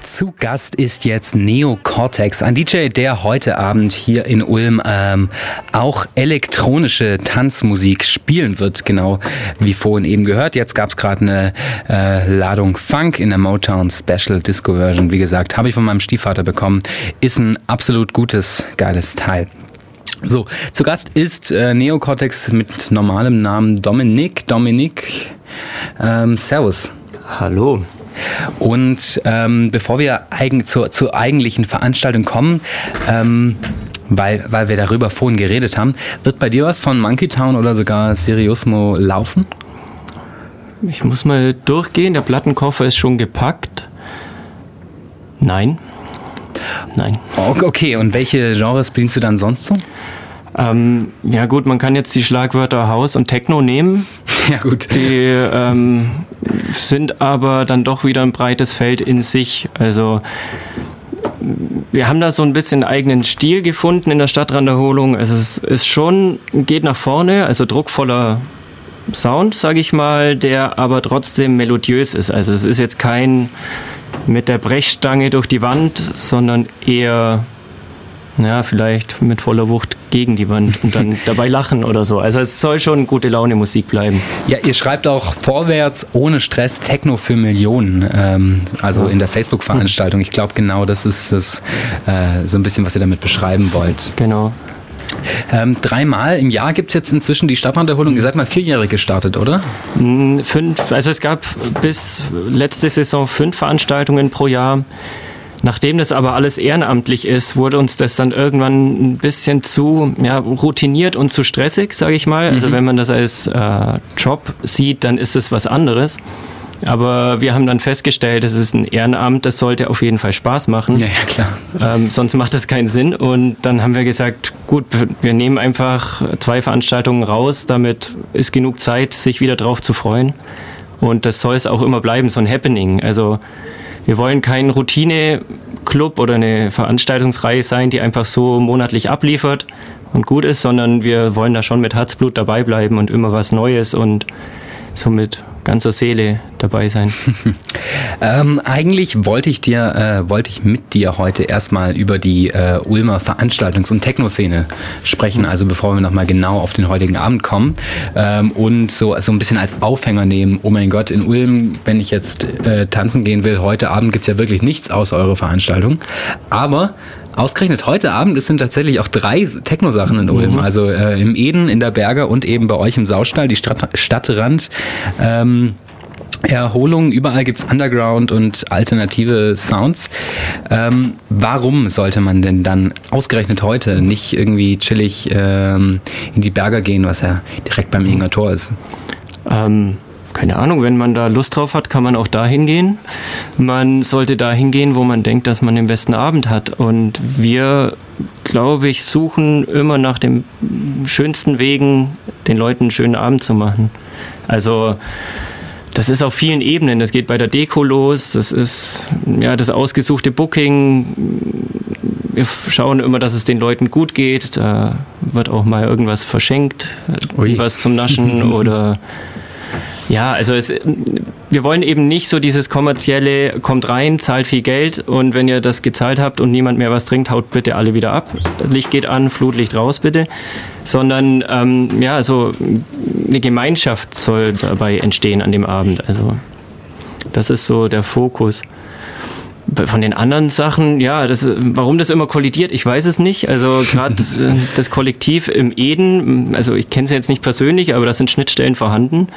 Zu Gast ist jetzt Neo Cortex, ein DJ, der heute Abend hier in Ulm ähm, auch elektronische Tanzmusik spielen wird, genau wie vorhin eben gehört. Jetzt gab es gerade eine äh, Ladung Funk in der Motown Special Disco Version. Wie gesagt, habe ich von meinem Stiefvater bekommen. Ist ein absolut gutes, geiles Teil. So, zu Gast ist äh, Neo Cortex mit normalem Namen Dominik. Dominik, ähm, Servus. Hallo. Und ähm, bevor wir eigen, zur, zur eigentlichen Veranstaltung kommen, ähm, weil, weil wir darüber vorhin geredet haben, wird bei dir was von Monkey Town oder sogar Seriosmo laufen? Ich muss mal durchgehen, der Plattenkoffer ist schon gepackt. Nein. Nein. Okay, und welche Genres bedienst du dann sonst so? Ähm, ja gut, man kann jetzt die Schlagwörter Haus und Techno nehmen. Ja gut. Die ähm, sind aber dann doch wieder ein breites Feld in sich. Also wir haben da so ein bisschen eigenen Stil gefunden in der Stadtranderholung. Also es ist schon, geht nach vorne, also druckvoller Sound, sage ich mal, der aber trotzdem melodiös ist. Also es ist jetzt kein mit der Brechstange durch die Wand, sondern eher ja, vielleicht mit voller Wucht gegen die Wand und dann dabei lachen oder so. Also es soll schon gute Laune Musik bleiben. Ja, ihr schreibt auch vorwärts ohne Stress Techno für Millionen. Ähm, also in der Facebook-Veranstaltung. Ich glaube genau, das ist das äh, so ein bisschen, was ihr damit beschreiben wollt. Genau. Ähm, dreimal im Jahr gibt es jetzt inzwischen die Stadtwanderholung. Ihr seid mal vierjährig gestartet, oder? Mm, fünf, also es gab bis letzte Saison fünf Veranstaltungen pro Jahr. Nachdem das aber alles ehrenamtlich ist, wurde uns das dann irgendwann ein bisschen zu ja, routiniert und zu stressig, sage ich mal. Also mhm. Also wenn man das als äh, Job sieht, dann ist es was anderes. Aber wir haben dann festgestellt, das ist ein Ehrenamt, das sollte auf jeden Fall Spaß machen. Ja, ja, klar. Ähm, sonst macht das keinen Sinn. Und dann haben wir gesagt, gut, wir nehmen einfach zwei Veranstaltungen raus, damit ist genug Zeit, sich wieder drauf zu freuen. Und das soll es auch immer bleiben, so ein Happening. Also wir wollen kein Routine-Club oder eine Veranstaltungsreihe sein, die einfach so monatlich abliefert und gut ist, sondern wir wollen da schon mit Herzblut dabei bleiben und immer was Neues und somit ganzer Seele dabei sein. ähm, eigentlich wollte ich dir, äh, wollte ich mit dir heute erstmal über die äh, Ulmer Veranstaltungs- und Techno-Szene sprechen, also bevor wir nochmal genau auf den heutigen Abend kommen ähm, und so, so ein bisschen als Aufhänger nehmen, oh mein Gott, in Ulm, wenn ich jetzt äh, tanzen gehen will, heute Abend gibt es ja wirklich nichts außer eure Veranstaltung, aber Ausgerechnet heute Abend, es sind tatsächlich auch drei Techno-Sachen in Ulm. Mhm. Also äh, im Eden, in der Berger und eben bei euch im Saustall, die Stadt, Stadtrand. Ähm, Erholung, überall gibt's Underground und alternative Sounds. Ähm, warum sollte man denn dann ausgerechnet heute nicht irgendwie chillig ähm, in die Berger gehen, was ja direkt beim Ehinger Tor ist? Ähm, keine Ahnung, wenn man da Lust drauf hat, kann man auch da hingehen. Man sollte da hingehen, wo man denkt, dass man den besten Abend hat. Und wir, glaube ich, suchen immer nach den schönsten Wegen, den Leuten einen schönen Abend zu machen. Also, das ist auf vielen Ebenen. Das geht bei der Deko los, das ist ja das ausgesuchte Booking. Wir schauen immer, dass es den Leuten gut geht. Da wird auch mal irgendwas verschenkt, Ui. was zum Naschen oder ja, also es, wir wollen eben nicht so dieses kommerzielle, kommt rein, zahlt viel Geld und wenn ihr das gezahlt habt und niemand mehr was trinkt, haut bitte alle wieder ab. Licht geht an, Flutlicht raus bitte. Sondern ähm, ja, so eine Gemeinschaft soll dabei entstehen an dem Abend. Also das ist so der Fokus. Von den anderen Sachen, ja, das, warum das immer kollidiert, ich weiß es nicht. Also gerade äh, das Kollektiv im Eden, also ich kenne es jetzt nicht persönlich, aber da sind Schnittstellen vorhanden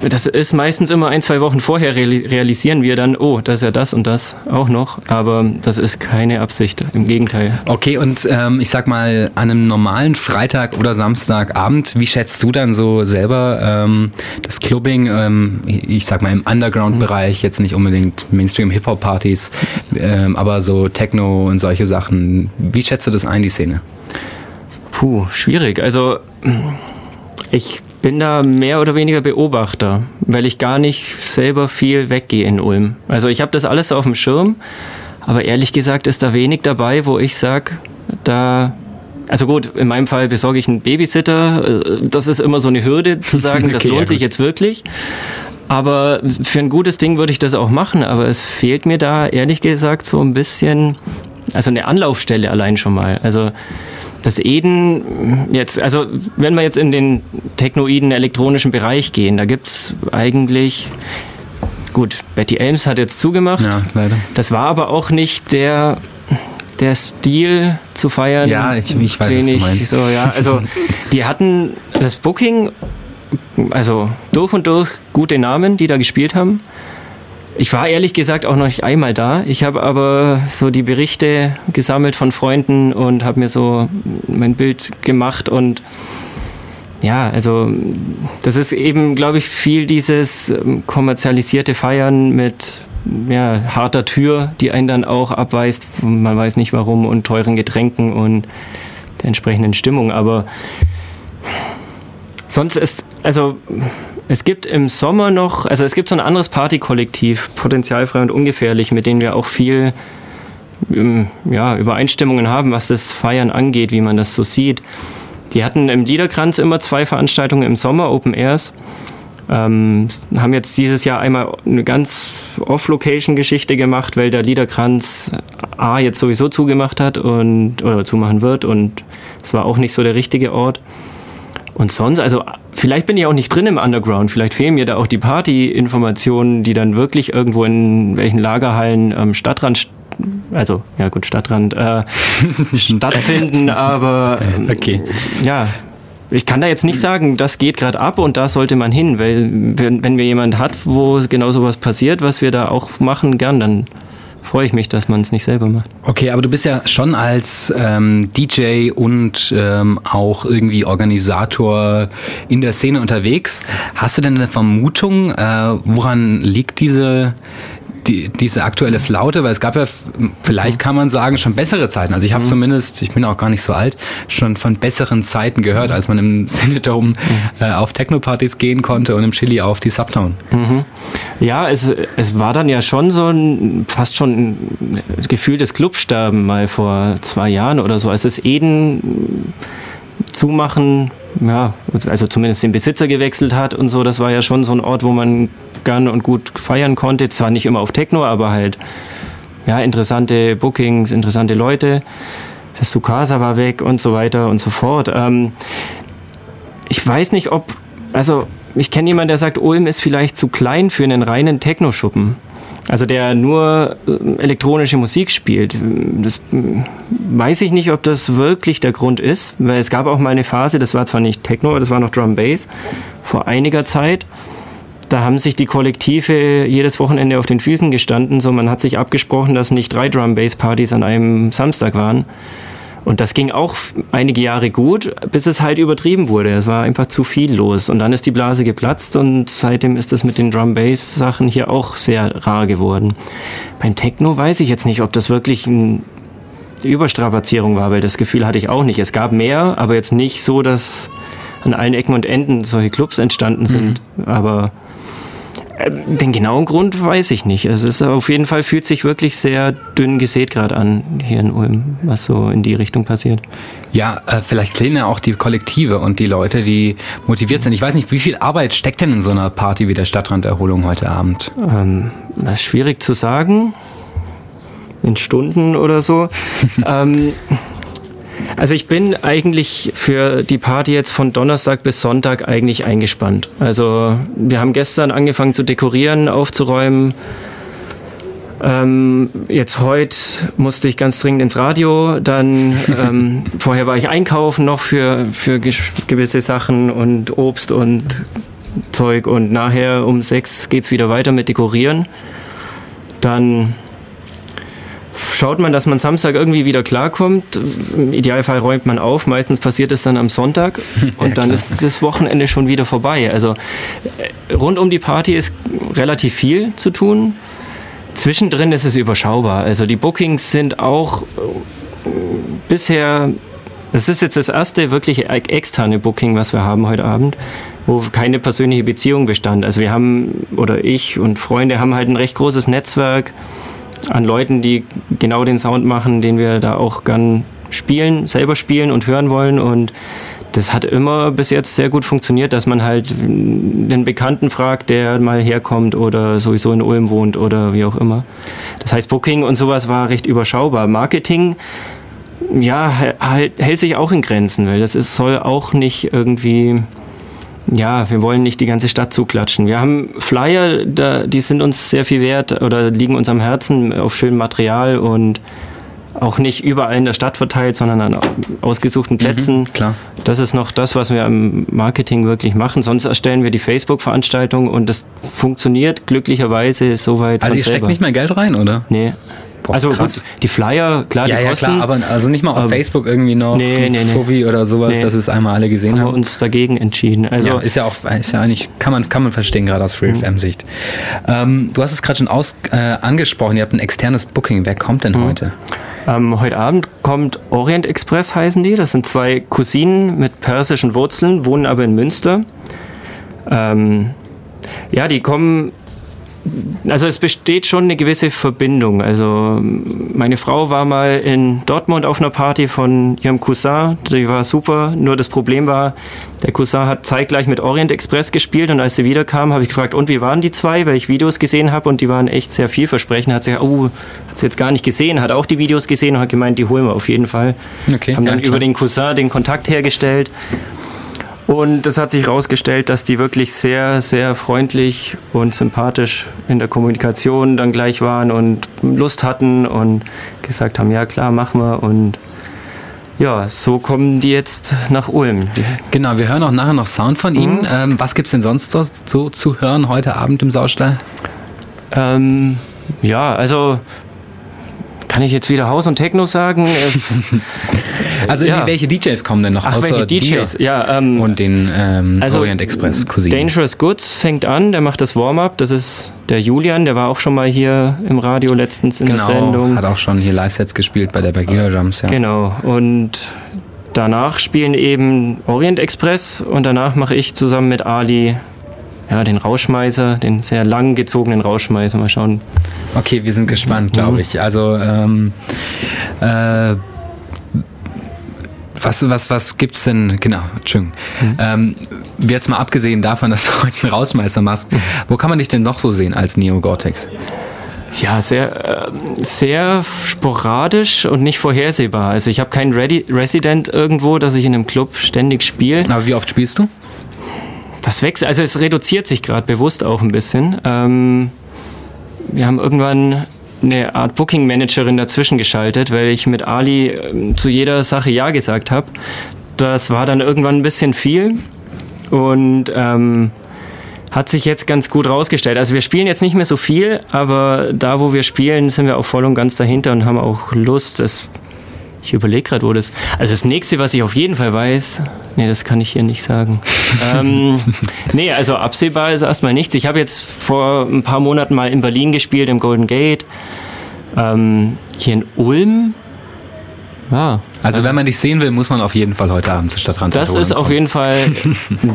das ist meistens immer ein, zwei Wochen vorher realisieren wir dann, oh, das ist ja das und das auch noch, aber das ist keine Absicht, im Gegenteil. Okay, und ähm, ich sag mal, an einem normalen Freitag oder Samstagabend, wie schätzt du dann so selber ähm, das Clubbing, ähm, ich sag mal im Underground-Bereich, jetzt nicht unbedingt Mainstream-Hip-Hop-Partys, ähm, aber so Techno und solche Sachen, wie schätzt du das ein, die Szene? Puh, schwierig. Also ich bin da mehr oder weniger Beobachter, weil ich gar nicht selber viel weggehe in Ulm. Also ich habe das alles so auf dem Schirm, aber ehrlich gesagt ist da wenig dabei, wo ich sage, da also gut, in meinem Fall besorge ich einen Babysitter. Das ist immer so eine Hürde zu sagen, okay, das lohnt ja, sich jetzt wirklich. Aber für ein gutes Ding würde ich das auch machen, aber es fehlt mir da ehrlich gesagt so ein bisschen, also eine Anlaufstelle allein schon mal. Also das Eden jetzt, also wenn wir jetzt in den technoiden elektronischen Bereich gehen, da gibt es eigentlich, gut, Betty Elms hat jetzt zugemacht. Ja, leider. Das war aber auch nicht der der Stil zu feiern. Ja, ich, ich weiß, was du meinst. So, ja, also die hatten das Booking, also durch und durch gute Namen, die da gespielt haben. Ich war ehrlich gesagt auch noch nicht einmal da. Ich habe aber so die Berichte gesammelt von Freunden und habe mir so mein Bild gemacht und ja, also das ist eben, glaube ich, viel dieses ähm, kommerzialisierte Feiern mit ja, harter Tür, die einen dann auch abweist, man weiß nicht warum, und teuren Getränken und der entsprechenden Stimmung. Aber sonst ist, also es gibt im Sommer noch, also es gibt so ein anderes Partykollektiv, potenzialfrei und ungefährlich, mit denen wir auch viel ähm, ja, Übereinstimmungen haben, was das Feiern angeht, wie man das so sieht. Die hatten im Liederkranz immer zwei Veranstaltungen im Sommer, Open Airs. Ähm, haben jetzt dieses Jahr einmal eine ganz Off-Location-Geschichte gemacht, weil der Liederkranz A jetzt sowieso zugemacht hat und oder zumachen wird und es war auch nicht so der richtige Ort. Und sonst, also vielleicht bin ich auch nicht drin im Underground, vielleicht fehlen mir da auch die Party-Informationen, die dann wirklich irgendwo in welchen Lagerhallen am Stadtrand also ja gut, Stadtrand äh, stattfinden, aber okay. ja, ich kann da jetzt nicht sagen, das geht gerade ab und da sollte man hin, weil wenn, wenn wir jemand hat, wo genau sowas passiert, was wir da auch machen, gern, dann freue ich mich, dass man es nicht selber macht. Okay, aber du bist ja schon als ähm, DJ und ähm, auch irgendwie Organisator in der Szene unterwegs. Hast du denn eine Vermutung, äh, woran liegt diese die, diese aktuelle Flaute, weil es gab ja, vielleicht kann man sagen, schon bessere Zeiten. Also ich habe mhm. zumindest, ich bin auch gar nicht so alt, schon von besseren Zeiten gehört, als man im Cinedome mhm. äh, auf Techno-Partys gehen konnte und im Chili auf die Subtown. Mhm. Ja, es, es war dann ja schon so ein, fast schon ein gefühltes Clubsterben mal vor zwei Jahren oder so, als es Eden zumachen, ja, also zumindest den Besitzer gewechselt hat und so, das war ja schon so ein Ort, wo man gern und gut feiern konnte. Zwar nicht immer auf Techno, aber halt ja, interessante Bookings, interessante Leute. Das Sukasa war weg und so weiter und so fort. Ähm, ich weiß nicht, ob, also ich kenne jemanden, der sagt, Ulm ist vielleicht zu klein für einen reinen Techno-Schuppen. Also der nur äh, elektronische Musik spielt. Das hm, weiß ich nicht, ob das wirklich der Grund ist, weil es gab auch mal eine Phase, das war zwar nicht Techno, aber das war noch Drum Bass vor einiger Zeit. Da haben sich die Kollektive jedes Wochenende auf den Füßen gestanden. So, man hat sich abgesprochen, dass nicht drei Drum Bass Partys an einem Samstag waren. Und das ging auch einige Jahre gut, bis es halt übertrieben wurde. Es war einfach zu viel los. Und dann ist die Blase geplatzt und seitdem ist das mit den Drum Bass Sachen hier auch sehr rar geworden. Beim Techno weiß ich jetzt nicht, ob das wirklich eine Überstrapazierung war, weil das Gefühl hatte ich auch nicht. Es gab mehr, aber jetzt nicht so, dass an allen Ecken und Enden solche Clubs entstanden sind. Mhm. Aber den genauen Grund weiß ich nicht. Es ist auf jeden Fall fühlt sich wirklich sehr dünn gesät gerade an hier in Ulm, was so in die Richtung passiert. Ja, äh, vielleicht kleben ja auch die Kollektive und die Leute, die motiviert sind. Ich weiß nicht, wie viel Arbeit steckt denn in so einer Party wie der Stadtranderholung heute Abend? Ähm, das ist schwierig zu sagen. In Stunden oder so. ähm, also ich bin eigentlich für die Party jetzt von Donnerstag bis Sonntag eigentlich eingespannt. Also wir haben gestern angefangen zu dekorieren, aufzuräumen. Ähm, jetzt heute musste ich ganz dringend ins Radio. Dann ähm, vorher war ich einkaufen noch für, für gewisse Sachen und Obst und Zeug. Und nachher um sechs geht's wieder weiter mit Dekorieren. Dann schaut man, dass man Samstag irgendwie wieder klarkommt. Im Idealfall räumt man auf. Meistens passiert es dann am Sonntag und ja, dann ist das Wochenende schon wieder vorbei. Also äh, rund um die Party ist relativ viel zu tun. Zwischendrin ist es überschaubar. Also die Bookings sind auch äh, bisher, das ist jetzt das erste wirklich externe Booking, was wir haben heute Abend, wo keine persönliche Beziehung bestand. Also wir haben, oder ich und Freunde haben halt ein recht großes Netzwerk an Leuten, die genau den Sound machen, den wir da auch gern spielen, selber spielen und hören wollen. Und das hat immer bis jetzt sehr gut funktioniert, dass man halt den Bekannten fragt, der mal herkommt oder sowieso in Ulm wohnt oder wie auch immer. Das heißt, Booking und sowas war recht überschaubar. Marketing, ja, hält sich auch in Grenzen, weil das ist, soll auch nicht irgendwie ja, wir wollen nicht die ganze Stadt zuklatschen. Wir haben Flyer, da, die sind uns sehr viel wert oder liegen uns am Herzen auf schönem Material und auch nicht überall in der Stadt verteilt, sondern an ausgesuchten Plätzen. Mhm, klar. Das ist noch das, was wir im Marketing wirklich machen. Sonst erstellen wir die Facebook-Veranstaltung und das funktioniert glücklicherweise soweit. Also ihr steckt nicht mehr Geld rein, oder? Nee. Boah, also krass. Gut, die Flyer, klar, ja, die ja, kosten. Klar, aber also nicht mal auf ähm, Facebook irgendwie noch nee, nee, Fovi oder sowas, nee. dass es einmal alle gesehen haben. Haben wir uns dagegen entschieden. Also ja, ist ja auch, ist ja eigentlich, kann man, kann man verstehen, gerade aus FreeFM-Sicht. Mhm. Ähm, du hast es gerade schon aus, äh, angesprochen, ihr habt ein externes Booking. Wer kommt denn mhm. heute? Ähm, heute Abend kommt Orient Express, heißen die. Das sind zwei Cousinen mit persischen Wurzeln, wohnen aber in Münster. Ähm, ja, die kommen also es besteht schon eine gewisse Verbindung. Also meine Frau war mal in Dortmund auf einer Party von ihrem Cousin, die war super. Nur das Problem war, der Cousin hat zeitgleich mit Orient Express gespielt und als sie wiederkam, habe ich gefragt, und wie waren die zwei? Weil ich Videos gesehen habe und die waren echt sehr vielversprechend. Hat sie gesagt, oh, hat sie jetzt gar nicht gesehen, hat auch die Videos gesehen und hat gemeint, die holen wir auf jeden Fall. Okay, Haben dann ja, über den Cousin den Kontakt hergestellt. Und das hat sich herausgestellt, dass die wirklich sehr, sehr freundlich und sympathisch in der Kommunikation dann gleich waren und Lust hatten und gesagt haben, ja klar, machen wir. Und ja, so kommen die jetzt nach Ulm. Genau, wir hören auch nachher noch Sound von Ihnen. Mhm. Ähm, was gibt es denn sonst so, so, zu hören heute Abend im Saustall? Ähm, ja, also kann ich jetzt wieder Haus und Techno sagen? also ja. welche DJs kommen denn noch Ach, außer welche DJs? Ja, ähm, und den ähm, also Orient Express Cousinen? Dangerous Goods fängt an, der macht das Warm-up. Das ist der Julian, der war auch schon mal hier im Radio letztens in genau, der Sendung. hat auch schon hier Live-Sets gespielt bei der Bagheera Jumps. Ja. Genau, und danach spielen eben Orient Express und danach mache ich zusammen mit Ali ja, den Rauschmeißer, den sehr lang gezogenen Rauschmeißer. Mal schauen. Okay, wir sind gespannt, glaube mhm. ich. Also, ähm, äh, was, was, was gibt's denn, genau, Entschuldigung. Mhm. Ähm, jetzt mal abgesehen davon, dass du heute einen Rausmeister machst, mhm. wo kann man dich denn noch so sehen als Neo Gore-Tex? Ja, sehr, äh, sehr sporadisch und nicht vorhersehbar. Also ich habe keinen Resident irgendwo, dass ich in einem Club ständig spiele. Aber wie oft spielst du? Das wechselt, also es reduziert sich gerade bewusst auch ein bisschen. Ähm, wir haben irgendwann eine Art Booking Managerin dazwischen geschaltet, weil ich mit Ali äh, zu jeder Sache Ja gesagt habe. Das war dann irgendwann ein bisschen viel und ähm, hat sich jetzt ganz gut rausgestellt. Also wir spielen jetzt nicht mehr so viel, aber da, wo wir spielen, sind wir auch voll und ganz dahinter und haben auch Lust. Es ich überlege gerade, wo das. Also das nächste, was ich auf jeden Fall weiß, nee, das kann ich hier nicht sagen. ähm, nee, also absehbar ist erstmal nichts. Ich habe jetzt vor ein paar Monaten mal in Berlin gespielt, im Golden Gate. Ähm, hier in Ulm ja. Also wenn man dich sehen will, muss man auf jeden Fall heute Abend zur Stadtrand Das ist auf jeden Fall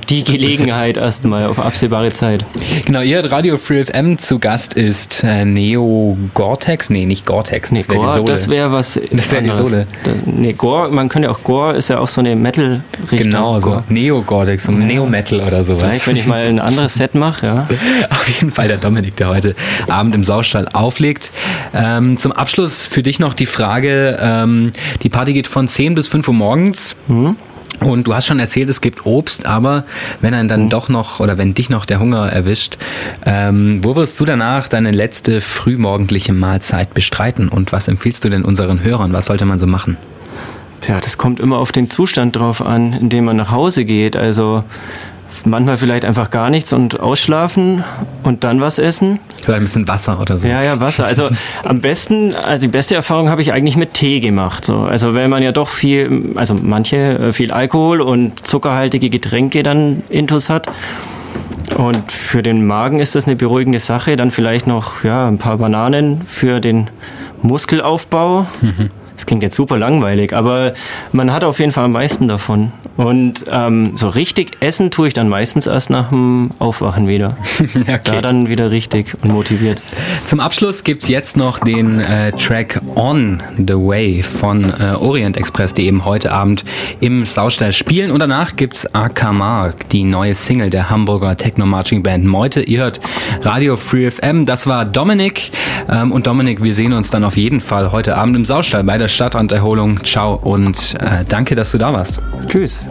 die Gelegenheit erstmal auf absehbare Zeit. Genau, ihr hört Radio Free FM zu Gast ist äh, Neo Gore-Tex. Nee, nicht Gore-Tex, das nee, wäre die Sohle. Das wäre was Das wäre die Sohle. nee, Gore, man könnte ja auch Gore, ist ja auch so eine Metal-Richtung. Genau, so Neo Gore-Tex, so ja. Neo-Metal oder sowas. Vielleicht, wenn ich mal ein anderes Set mache, ja. auf jeden Fall der Dominik, der heute Abend im Saustall auflegt. Ähm, zum Abschluss für dich noch die Frage, ähm, die Party geht von 10 bis 5 Uhr morgens. Mhm. Und du hast schon erzählt, es gibt Obst, aber wenn einen dann mhm. doch noch oder wenn dich noch der Hunger erwischt, ähm, wo wirst du danach deine letzte frühmorgendliche Mahlzeit bestreiten? Und was empfiehlst du denn unseren Hörern? Was sollte man so machen? Tja, das kommt immer auf den Zustand drauf an, in dem man nach Hause geht. Also manchmal vielleicht einfach gar nichts und ausschlafen und dann was essen. Vielleicht ein bisschen Wasser oder so. Ja, ja, Wasser. Also am besten, also die beste Erfahrung habe ich eigentlich mit Tee gemacht. So. Also wenn man ja doch viel, also manche äh, viel Alkohol und zuckerhaltige Getränke dann intus hat. Und für den Magen ist das eine beruhigende Sache. Dann vielleicht noch ja, ein paar Bananen für den Muskelaufbau. Mhm das klingt jetzt super langweilig, aber man hat auf jeden Fall am meisten davon. Und ähm, so richtig essen tue ich dann meistens erst nach dem Aufwachen wieder. okay. Da dann wieder richtig und motiviert. Zum Abschluss gibt es jetzt noch den äh, Track On the Way von äh, Orient Express, die eben heute Abend im Saustall spielen. Und danach gibt es Akamar, die neue Single der Hamburger Techno-Marching Band Meute. Ihr hört Radio Free FM. Das war Dominik. Ähm, und Dominik, wir sehen uns dann auf jeden Fall heute Abend im Saustall bei der Stadtranderholung. Ciao und äh, danke, dass du da warst. Tschüss.